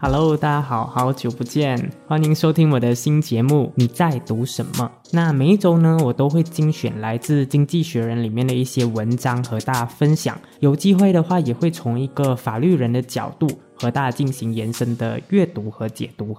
Hello，大家好，好久不见，欢迎收听我的新节目。你在读什么？那每一周呢，我都会精选来自《经济学人》里面的一些文章和大家分享。有机会的话，也会从一个法律人的角度和大家进行延伸的阅读和解读。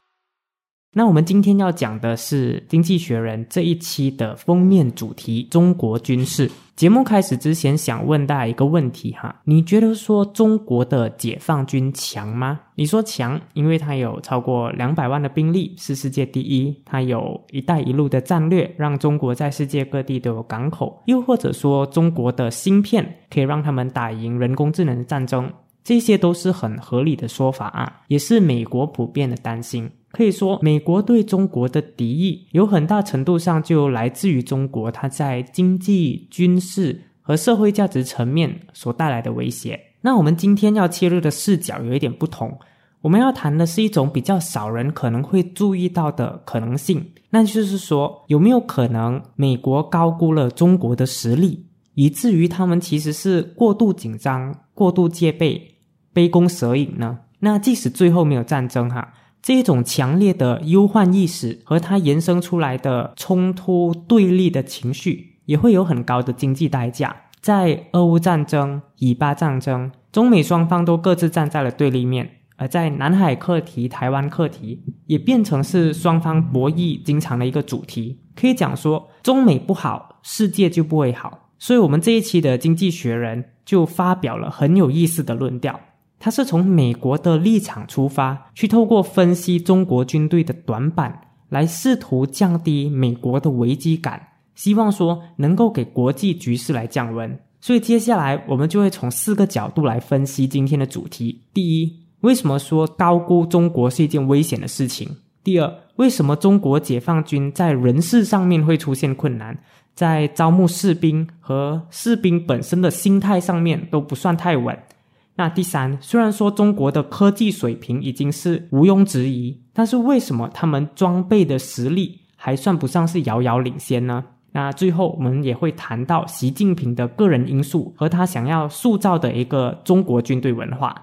那我们今天要讲的是《经济学人》这一期的封面主题——中国军事。节目开始之前，想问大家一个问题哈：你觉得说中国的解放军强吗？你说强，因为它有超过两百万的兵力，是世界第一；它有一带一路的战略，让中国在世界各地都有港口；又或者说中国的芯片可以让他们打赢人工智能的战争，这些都是很合理的说法啊，也是美国普遍的担心。可以说，美国对中国的敌意有很大程度上就来自于中国它在经济、军事和社会价值层面所带来的威胁。那我们今天要切入的视角有一点不同，我们要谈的是一种比较少人可能会注意到的可能性，那就是说，有没有可能美国高估了中国的实力，以至于他们其实是过度紧张、过度戒备、杯弓蛇影呢？那即使最后没有战争，哈。这种强烈的忧患意识和它延伸出来的冲突对立的情绪，也会有很高的经济代价。在俄乌战争、以巴战争，中美双方都各自站在了对立面；而在南海课题、台湾课题，也变成是双方博弈经常的一个主题。可以讲说，中美不好，世界就不会好。所以，我们这一期的《经济学人》就发表了很有意思的论调。他是从美国的立场出发，去透过分析中国军队的短板，来试图降低美国的危机感，希望说能够给国际局势来降温。所以接下来我们就会从四个角度来分析今天的主题：第一，为什么说高估中国是一件危险的事情？第二，为什么中国解放军在人事上面会出现困难，在招募士兵和士兵本身的心态上面都不算太稳？那第三，虽然说中国的科技水平已经是毋庸置疑，但是为什么他们装备的实力还算不上是遥遥领先呢？那最后我们也会谈到习近平的个人因素和他想要塑造的一个中国军队文化。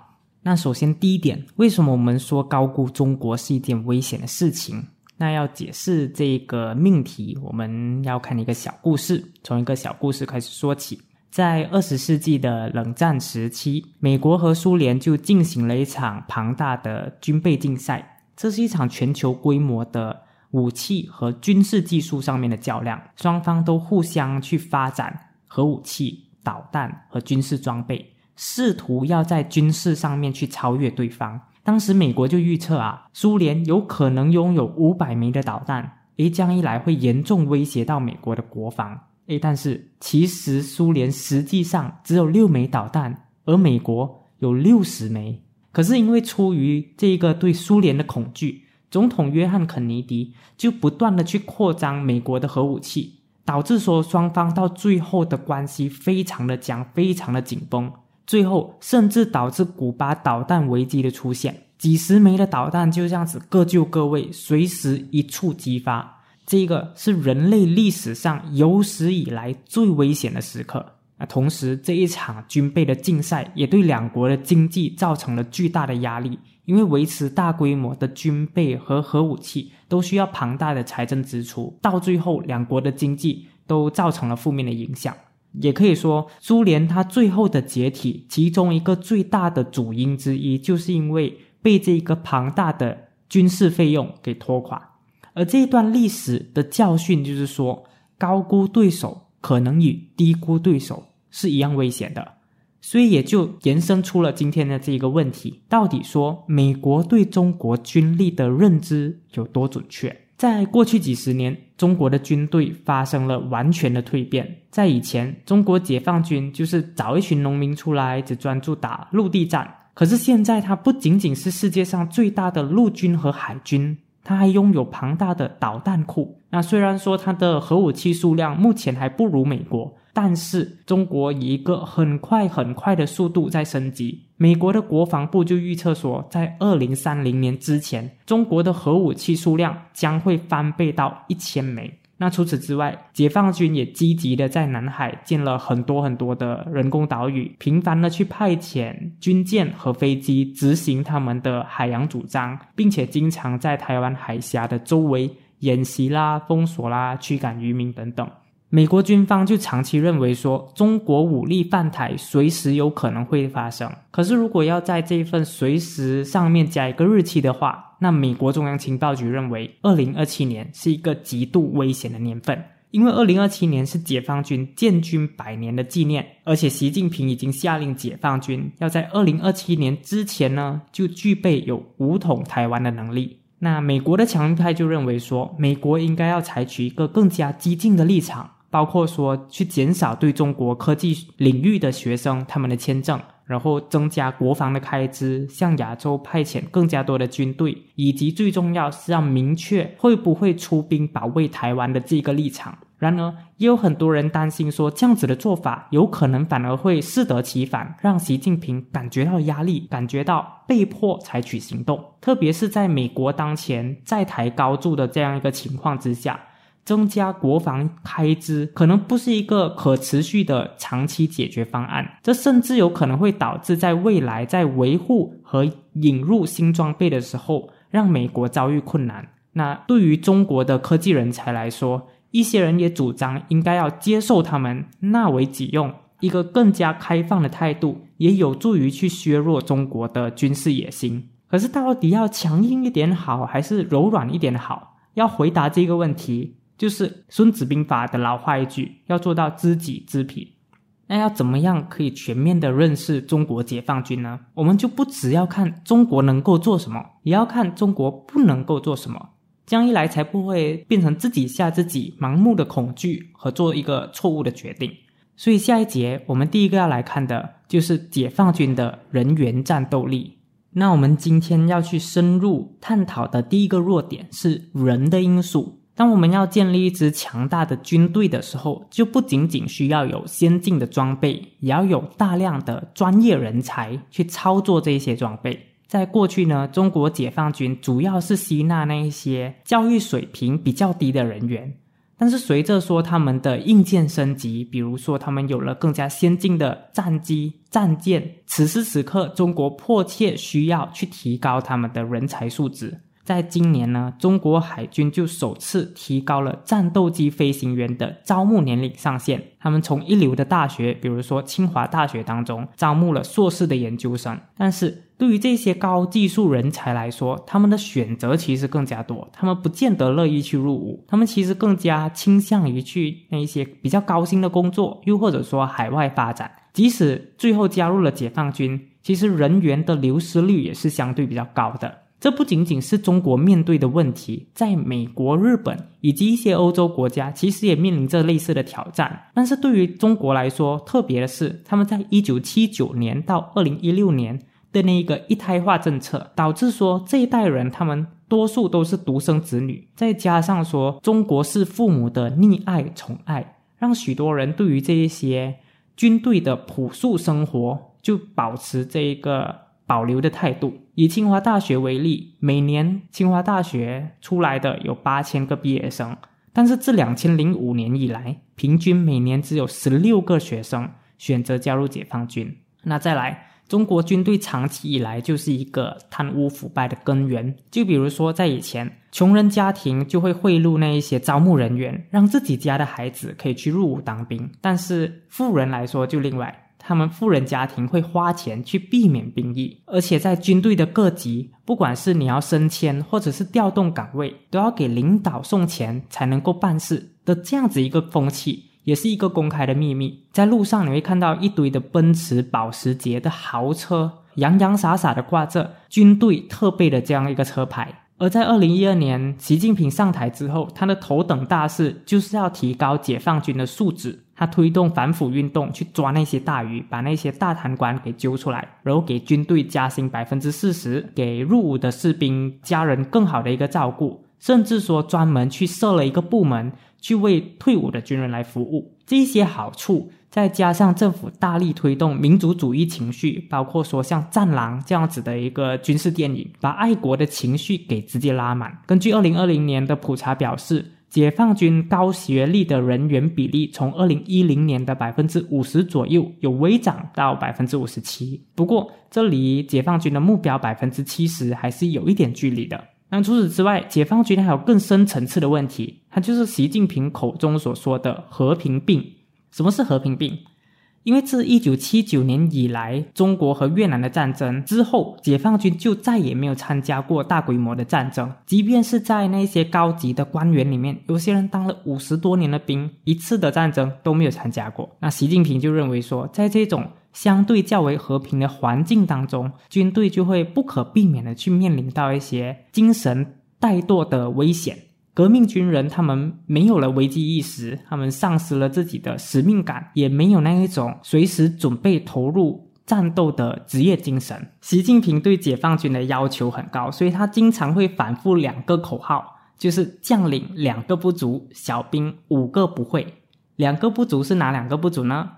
那首先第一点，为什么我们说高估中国是一件危险的事情？那要解释这个命题，我们要看一个小故事，从一个小故事开始说起。在二十世纪的冷战时期，美国和苏联就进行了一场庞大的军备竞赛。这是一场全球规模的武器和军事技术上面的较量，双方都互相去发展核武器、导弹和军事装备，试图要在军事上面去超越对方。当时美国就预测啊，苏联有可能拥有五百枚的导弹，诶，这样一来会严重威胁到美国的国防。诶，但是其实苏联实际上只有六枚导弹，而美国有六十枚。可是因为出于这个对苏联的恐惧，总统约翰肯尼迪就不断的去扩张美国的核武器，导致说双方到最后的关系非常的僵，非常的紧绷。最后甚至导致古巴导弹危机的出现，几十枚的导弹就这样子各就各位，随时一触即发。这个是人类历史上有史以来最危险的时刻啊！同时，这一场军备的竞赛也对两国的经济造成了巨大的压力，因为维持大规模的军备和核武器都需要庞大的财政支出，到最后两国的经济都造成了负面的影响。也可以说，苏联它最后的解体，其中一个最大的主因之一，就是因为被这个庞大的军事费用给拖垮。而这一段历史的教训就是说，高估对手可能与低估对手是一样危险的，所以也就延伸出了今天的这一个问题：到底说美国对中国军力的认知有多准确？在过去几十年，中国的军队发生了完全的蜕变。在以前，中国解放军就是找一群农民出来，只专注打陆地战。可是现在，它不仅仅是世界上最大的陆军和海军。它还拥有庞大的导弹库。那虽然说它的核武器数量目前还不如美国，但是中国以一个很快很快的速度在升级。美国的国防部就预测说，在二零三零年之前，中国的核武器数量将会翻倍到一千枚。那除此之外，解放军也积极的在南海建了很多很多的人工岛屿，频繁的去派遣军舰和飞机执行他们的海洋主张，并且经常在台湾海峡的周围演习啦、封锁啦、驱赶渔民等等。美国军方就长期认为说，中国武力犯台随时有可能会发生。可是，如果要在这一份随时上面加一个日期的话，那美国中央情报局认为，二零二七年是一个极度危险的年份，因为二零二七年是解放军建军百年的纪念，而且习近平已经下令解放军要在二零二七年之前呢，就具备有武统台湾的能力。那美国的强硬派就认为说，美国应该要采取一个更加激进的立场。包括说去减少对中国科技领域的学生他们的签证，然后增加国防的开支，向亚洲派遣更加多的军队，以及最重要是要明确会不会出兵保卫台湾的这个立场。然而，也有很多人担心说，这样子的做法有可能反而会适得其反，让习近平感觉到压力，感觉到被迫采取行动。特别是在美国当前在台高筑的这样一个情况之下。增加国防开支可能不是一个可持续的长期解决方案，这甚至有可能会导致在未来在维护和引入新装备的时候，让美国遭遇困难。那对于中国的科技人才来说，一些人也主张应该要接受他们纳为己用，一个更加开放的态度，也有助于去削弱中国的军事野心。可是到底要强硬一点好，还是柔软一点好？要回答这个问题。就是《孙子兵法》的老话一句，要做到知己知彼。那要怎么样可以全面的认识中国解放军呢？我们就不只要看中国能够做什么，也要看中国不能够做什么。这样一来，才不会变成自己吓自己，盲目的恐惧和做一个错误的决定。所以下一节我们第一个要来看的就是解放军的人员战斗力。那我们今天要去深入探讨的第一个弱点是人的因素。当我们要建立一支强大的军队的时候，就不仅仅需要有先进的装备，也要有大量的专业人才去操作这些装备。在过去呢，中国解放军主要是吸纳那一些教育水平比较低的人员，但是随着说他们的硬件升级，比如说他们有了更加先进的战机、战舰，此时此刻，中国迫切需要去提高他们的人才素质。在今年呢，中国海军就首次提高了战斗机飞行员的招募年龄上限。他们从一流的大学，比如说清华大学当中招募了硕士的研究生。但是对于这些高技术人才来说，他们的选择其实更加多，他们不见得乐意去入伍，他们其实更加倾向于去那一些比较高薪的工作，又或者说海外发展。即使最后加入了解放军，其实人员的流失率也是相对比较高的。这不仅仅是中国面对的问题，在美国、日本以及一些欧洲国家，其实也面临着类似的挑战。但是对于中国来说，特别的是，他们在一九七九年到二零一六年的那个一胎化政策，导致说这一代人他们多数都是独生子女，再加上说中国式父母的溺爱宠爱，让许多人对于这一些军队的朴素生活就保持这一个。保留的态度。以清华大学为例，每年清华大学出来的有八千个毕业生，但是自两千零五年以来，平均每年只有十六个学生选择加入解放军。那再来，中国军队长期以来就是一个贪污腐败的根源。就比如说，在以前，穷人家庭就会贿赂那一些招募人员，让自己家的孩子可以去入伍当兵；但是富人来说就另外。他们富人家庭会花钱去避免兵役，而且在军队的各级，不管是你要升迁或者是调动岗位，都要给领导送钱才能够办事的这样子一个风气，也是一个公开的秘密。在路上你会看到一堆的奔驰、保时捷的豪车，洋洋洒洒的挂着军队特备的这样一个车牌。而在二零一二年，习近平上台之后，他的头等大事就是要提高解放军的素质。他推动反腐运动，去抓那些大鱼，把那些大贪官给揪出来，然后给军队加薪百分之四十，给入伍的士兵家人更好的一个照顾，甚至说专门去设了一个部门，去为退伍的军人来服务。这些好处。再加上政府大力推动民族主义情绪，包括说像《战狼》这样子的一个军事电影，把爱国的情绪给直接拉满。根据二零二零年的普查表示，解放军高学历的人员比例从二零一零年的百分之五十左右有微涨到百分之五十七，不过这离解放军的目标百分之七十还是有一点距离的。那除此之外，解放军还有更深层次的问题，它就是习近平口中所说的和平病。什么是和平病？因为自一九七九年以来，中国和越南的战争之后，解放军就再也没有参加过大规模的战争。即便是在那些高级的官员里面，有些人当了五十多年的兵，一次的战争都没有参加过。那习近平就认为说，在这种相对较为和平的环境当中，军队就会不可避免的去面临到一些精神怠惰的危险。革命军人他们没有了危机意识，他们丧失了自己的使命感，也没有那一种随时准备投入战斗的职业精神。习近平对解放军的要求很高，所以他经常会反复两个口号，就是将领两个不足，小兵五个不会。两个不足是哪两个不足呢？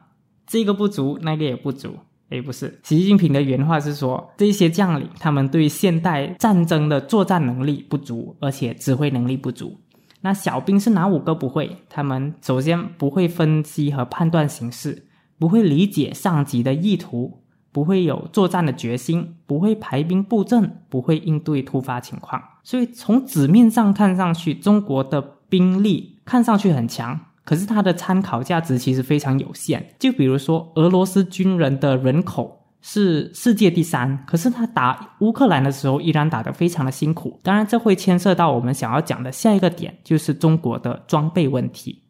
这个不足，那个也不足。诶，不是，习近平的原话是说，这些将领他们对现代战争的作战能力不足，而且指挥能力不足。那小兵是哪五个不会？他们首先不会分析和判断形势，不会理解上级的意图，不会有作战的决心，不会排兵布阵，不会应对突发情况。所以从纸面上看上去，中国的兵力看上去很强。可是它的参考价值其实非常有限。就比如说，俄罗斯军人的人口是世界第三，可是他打乌克兰的时候依然打得非常的辛苦。当然，这会牵涉到我们想要讲的下一个点，就是中国的装备问题。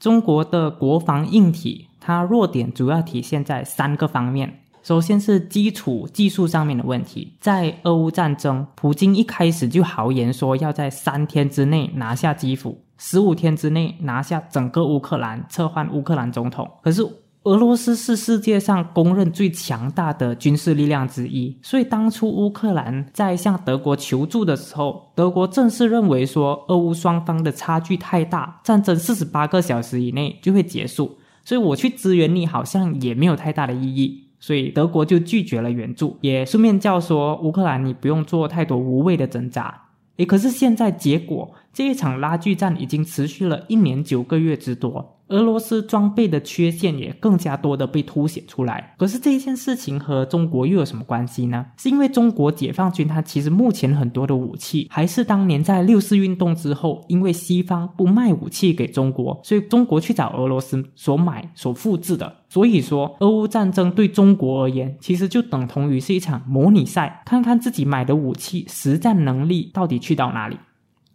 中国的国防硬体，它弱点主要体现在三个方面。首先是基础技术上面的问题，在俄乌战争，普京一开始就豪言说要在三天之内拿下基辅。十五天之内拿下整个乌克兰，撤换乌克兰总统。可是俄罗斯是世界上公认最强大的军事力量之一，所以当初乌克兰在向德国求助的时候，德国正是认为说俄乌双方的差距太大，战争四十八个小时以内就会结束，所以我去支援你好像也没有太大的意义，所以德国就拒绝了援助，也顺便叫说乌克兰你不用做太多无谓的挣扎。诶，可是现在结果，这一场拉锯战已经持续了一年九个月之多。俄罗斯装备的缺陷也更加多的被凸显出来。可是这件事情和中国又有什么关系呢？是因为中国解放军它其实目前很多的武器还是当年在六四运动之后，因为西方不卖武器给中国，所以中国去找俄罗斯所买所复制的。所以说，俄乌战争对中国而言，其实就等同于是一场模拟赛，看看自己买的武器实战能力到底去到哪里。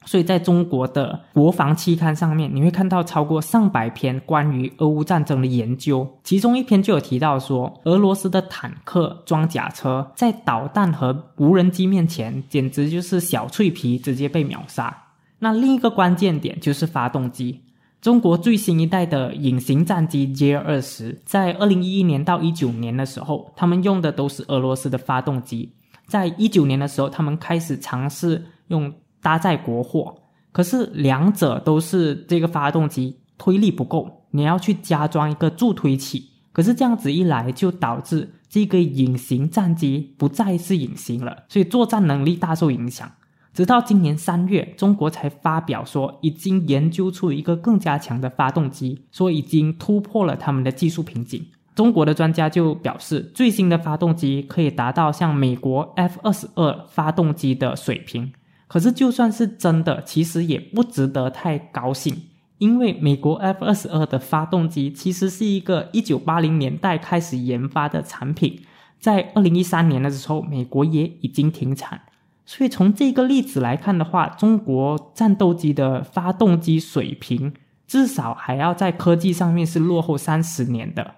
所以，在中国的国防期刊上面，你会看到超过上百篇关于俄乌战争的研究，其中一篇就有提到说，俄罗斯的坦克、装甲车在导弹和无人机面前，简直就是小脆皮，直接被秒杀。那另一个关键点就是发动机，中国最新一代的隐形战机 J 二十，在二零一一年到一九年的时候，他们用的都是俄罗斯的发动机。在一九年的时候，他们开始尝试用。搭载国货，可是两者都是这个发动机推力不够，你要去加装一个助推器。可是这样子一来，就导致这个隐形战机不再是隐形了，所以作战能力大受影响。直到今年三月，中国才发表说已经研究出一个更加强的发动机，说已经突破了他们的技术瓶颈。中国的专家就表示，最新的发动机可以达到像美国 F 二十二发动机的水平。可是，就算是真的，其实也不值得太高兴，因为美国 F 二十二的发动机其实是一个一九八零年代开始研发的产品，在二零一三年的时候，美国也已经停产。所以从这个例子来看的话，中国战斗机的发动机水平至少还要在科技上面是落后三十年的。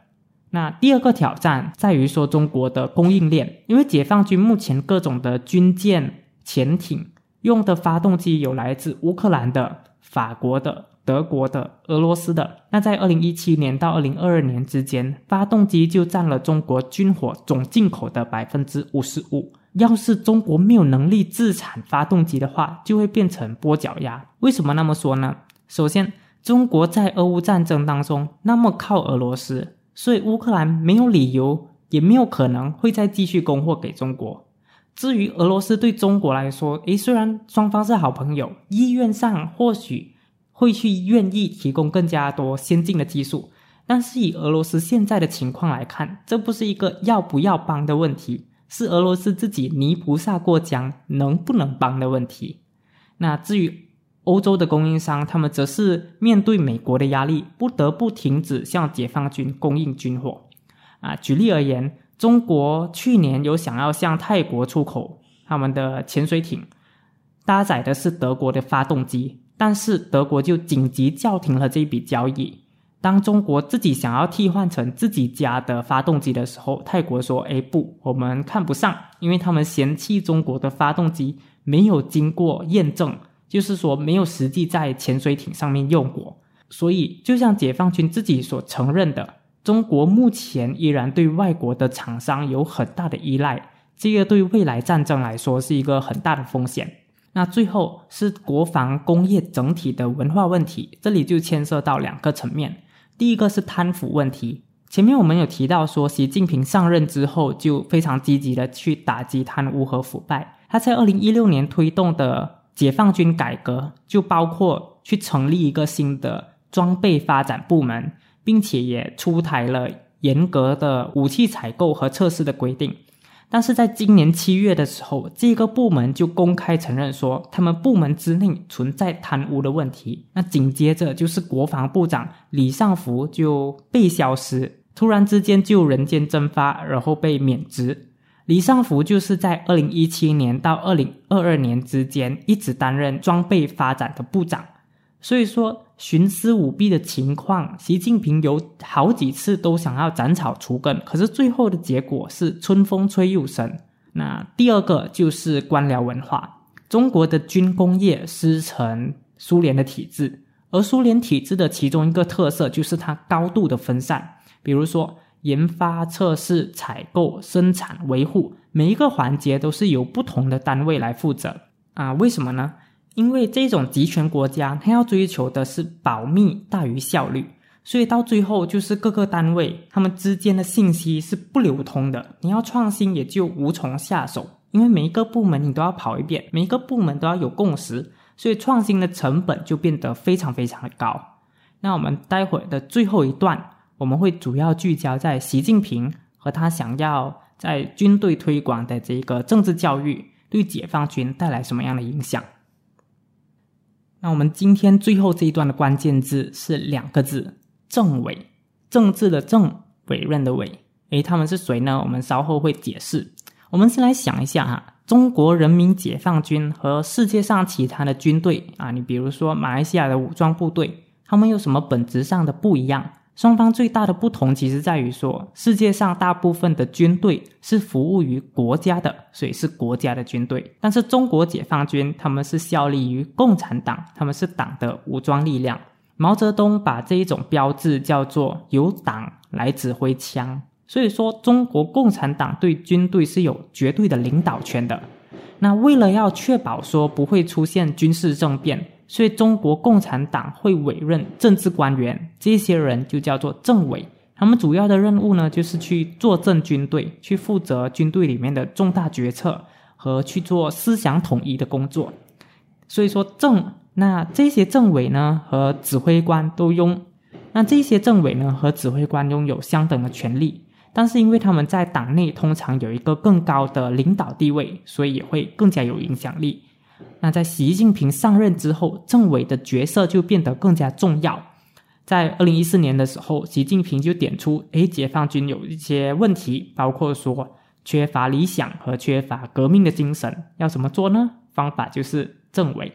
那第二个挑战在于说中国的供应链，因为解放军目前各种的军舰、潜艇。用的发动机有来自乌克兰的、法国的、德国的、俄罗斯的。那在二零一七年到二零二二年之间，发动机就占了中国军火总进口的百分之五十五。要是中国没有能力自产发动机的话，就会变成跛脚鸭。为什么那么说呢？首先，中国在俄乌战争当中那么靠俄罗斯，所以乌克兰没有理由，也没有可能会再继续供货给中国。至于俄罗斯对中国来说，诶，虽然双方是好朋友，意愿上或许。会去愿意提供更加多先进的技术。但是以俄罗斯现在的情况来看，这不是一个要不要帮的问题，是俄罗斯自己泥菩萨过江能不能帮的问题。那至于欧洲的供应商，他们则是面对美国的压力，不得不停止向解放军供应军火。啊，举例而言，中国去年有想要向泰国出口他们的潜水艇，搭载的是德国的发动机，但是德国就紧急叫停了这笔交易。当中国自己想要替换成自己家的发动机的时候，泰国说：“哎，不，我们看不上，因为他们嫌弃中国的发动机没有经过验证，就是说没有实际在潜水艇上面用过。所以，就像解放军自己所承认的，中国目前依然对外国的厂商有很大的依赖，这个对未来战争来说是一个很大的风险。那最后是国防工业整体的文化问题，这里就牵涉到两个层面。”第一个是贪腐问题，前面我们有提到说，习近平上任之后就非常积极的去打击贪污和腐败。他在二零一六年推动的解放军改革，就包括去成立一个新的装备发展部门，并且也出台了严格的武器采购和测试的规定。但是在今年七月的时候，这个部门就公开承认说，他们部门之内存在贪污的问题。那紧接着就是国防部长李尚福就被消失，突然之间就人间蒸发，然后被免职。李尚福就是在二零一七年到二零二二年之间一直担任装备发展的部长。所以说，徇私舞弊的情况，习近平有好几次都想要斩草除根，可是最后的结果是春风吹又生。那第二个就是官僚文化，中国的军工业师承苏联的体制，而苏联体制的其中一个特色就是它高度的分散，比如说研发、测试、采购、生产、维护，每一个环节都是由不同的单位来负责啊？为什么呢？因为这种集权国家，它要追求的是保密大于效率，所以到最后就是各个单位他们之间的信息是不流通的。你要创新也就无从下手，因为每一个部门你都要跑一遍，每一个部门都要有共识，所以创新的成本就变得非常非常的高。那我们待会的最后一段，我们会主要聚焦在习近平和他想要在军队推广的这个政治教育，对解放军带来什么样的影响。那我们今天最后这一段的关键字是两个字：政委。政治的政，委任的委。诶，他们是谁呢？我们稍后会解释。我们先来想一下哈，中国人民解放军和世界上其他的军队啊，你比如说马来西亚的武装部队，他们有什么本质上的不一样？双方最大的不同，其实在于说，世界上大部分的军队是服务于国家的，所以是国家的军队。但是中国解放军，他们是效力于共产党，他们是党的武装力量。毛泽东把这一种标志叫做“由党来指挥枪”，所以说中国共产党对军队是有绝对的领导权的。那为了要确保说不会出现军事政变。所以，中国共产党会委任政治官员，这些人就叫做政委。他们主要的任务呢，就是去坐镇军队，去负责军队里面的重大决策和去做思想统一的工作。所以说，政那这些政委呢和指挥官都拥，那这些政委呢和指挥官拥有相等的权利，但是因为他们在党内通常有一个更高的领导地位，所以也会更加有影响力。那在习近平上任之后，政委的角色就变得更加重要。在二零一四年的时候，习近平就点出，诶，解放军有一些问题，包括说缺乏理想和缺乏革命的精神，要怎么做呢？方法就是政委，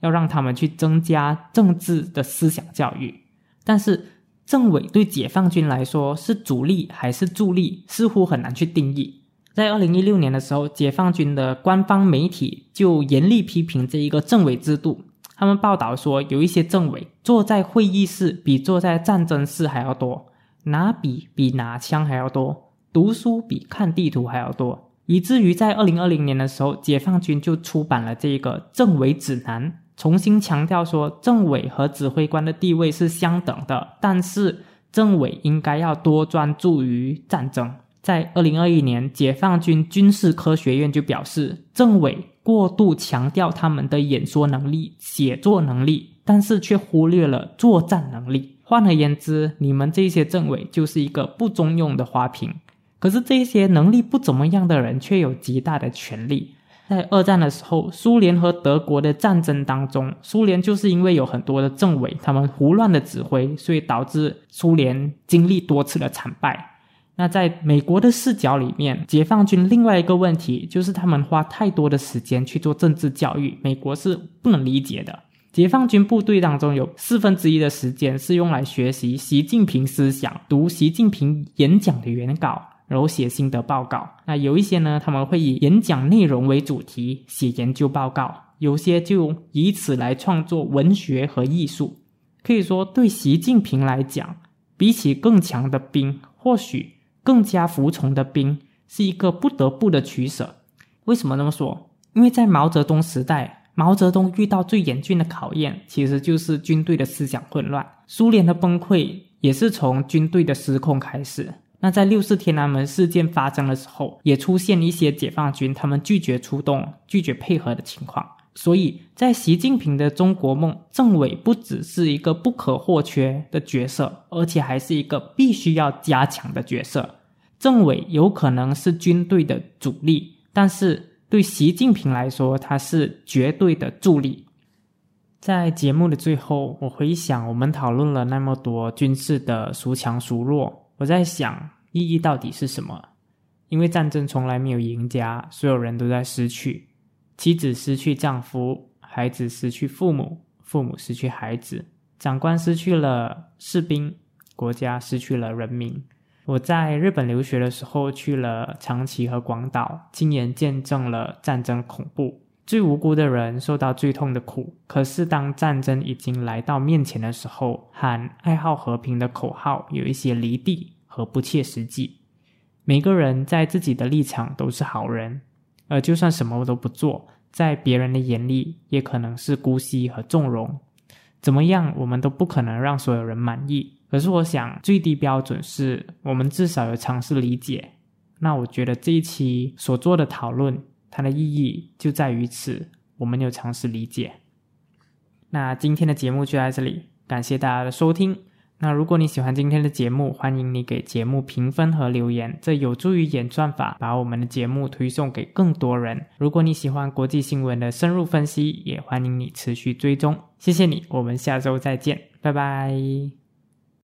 要让他们去增加政治的思想教育。但是，政委对解放军来说是主力还是助力，似乎很难去定义。在二零一六年的时候，解放军的官方媒体就严厉批评这一个政委制度。他们报道说，有一些政委坐在会议室比坐在战争室还要多，拿笔比拿枪还要多，读书比看地图还要多，以至于在二零二零年的时候，解放军就出版了这个政委指南，重新强调说，政委和指挥官的地位是相等的，但是政委应该要多专注于战争。在二零二一年，解放军军事科学院就表示，政委过度强调他们的演说能力、写作能力，但是却忽略了作战能力。换而言之，你们这些政委就是一个不中用的花瓶。可是这些能力不怎么样的人却有极大的权力。在二战的时候，苏联和德国的战争当中，苏联就是因为有很多的政委，他们胡乱的指挥，所以导致苏联经历多次的惨败。那在美国的视角里面，解放军另外一个问题就是他们花太多的时间去做政治教育，美国是不能理解的。解放军部队当中有四分之一的时间是用来学习习近平思想、读习近平演讲的原稿，然后写心得报告。那有一些呢，他们会以演讲内容为主题写研究报告，有些就以此来创作文学和艺术。可以说，对习近平来讲，比起更强的兵，或许。更加服从的兵是一个不得不的取舍。为什么这么说？因为在毛泽东时代，毛泽东遇到最严峻的考验，其实就是军队的思想混乱。苏联的崩溃也是从军队的失控开始。那在六四天安门事件发生的时候，也出现一些解放军他们拒绝出动、拒绝配合的情况。所以在习近平的中国梦，政委不只是一个不可或缺的角色，而且还是一个必须要加强的角色。政委有可能是军队的主力，但是对习近平来说，他是绝对的助力。在节目的最后，我回想我们讨论了那么多军事的孰强孰弱，我在想意义到底是什么？因为战争从来没有赢家，所有人都在失去。妻子失去丈夫，孩子失去父母，父母失去孩子，长官失去了士兵，国家失去了人民。我在日本留学的时候，去了长崎和广岛，亲眼见证了战争恐怖，最无辜的人受到最痛的苦。可是当战争已经来到面前的时候，喊爱好和平的口号有一些离地和不切实际。每个人在自己的立场都是好人。而就算什么我都不做，在别人的眼里也可能是姑息和纵容。怎么样，我们都不可能让所有人满意。可是，我想最低标准是我们至少有尝试理解。那我觉得这一期所做的讨论，它的意义就在于此：我们有尝试理解。那今天的节目就在这里，感谢大家的收听。那如果你喜欢今天的节目，欢迎你给节目评分和留言，这有助于演算法把我们的节目推送给更多人。如果你喜欢国际新闻的深入分析，也欢迎你持续追踪。谢谢你，我们下周再见，拜拜。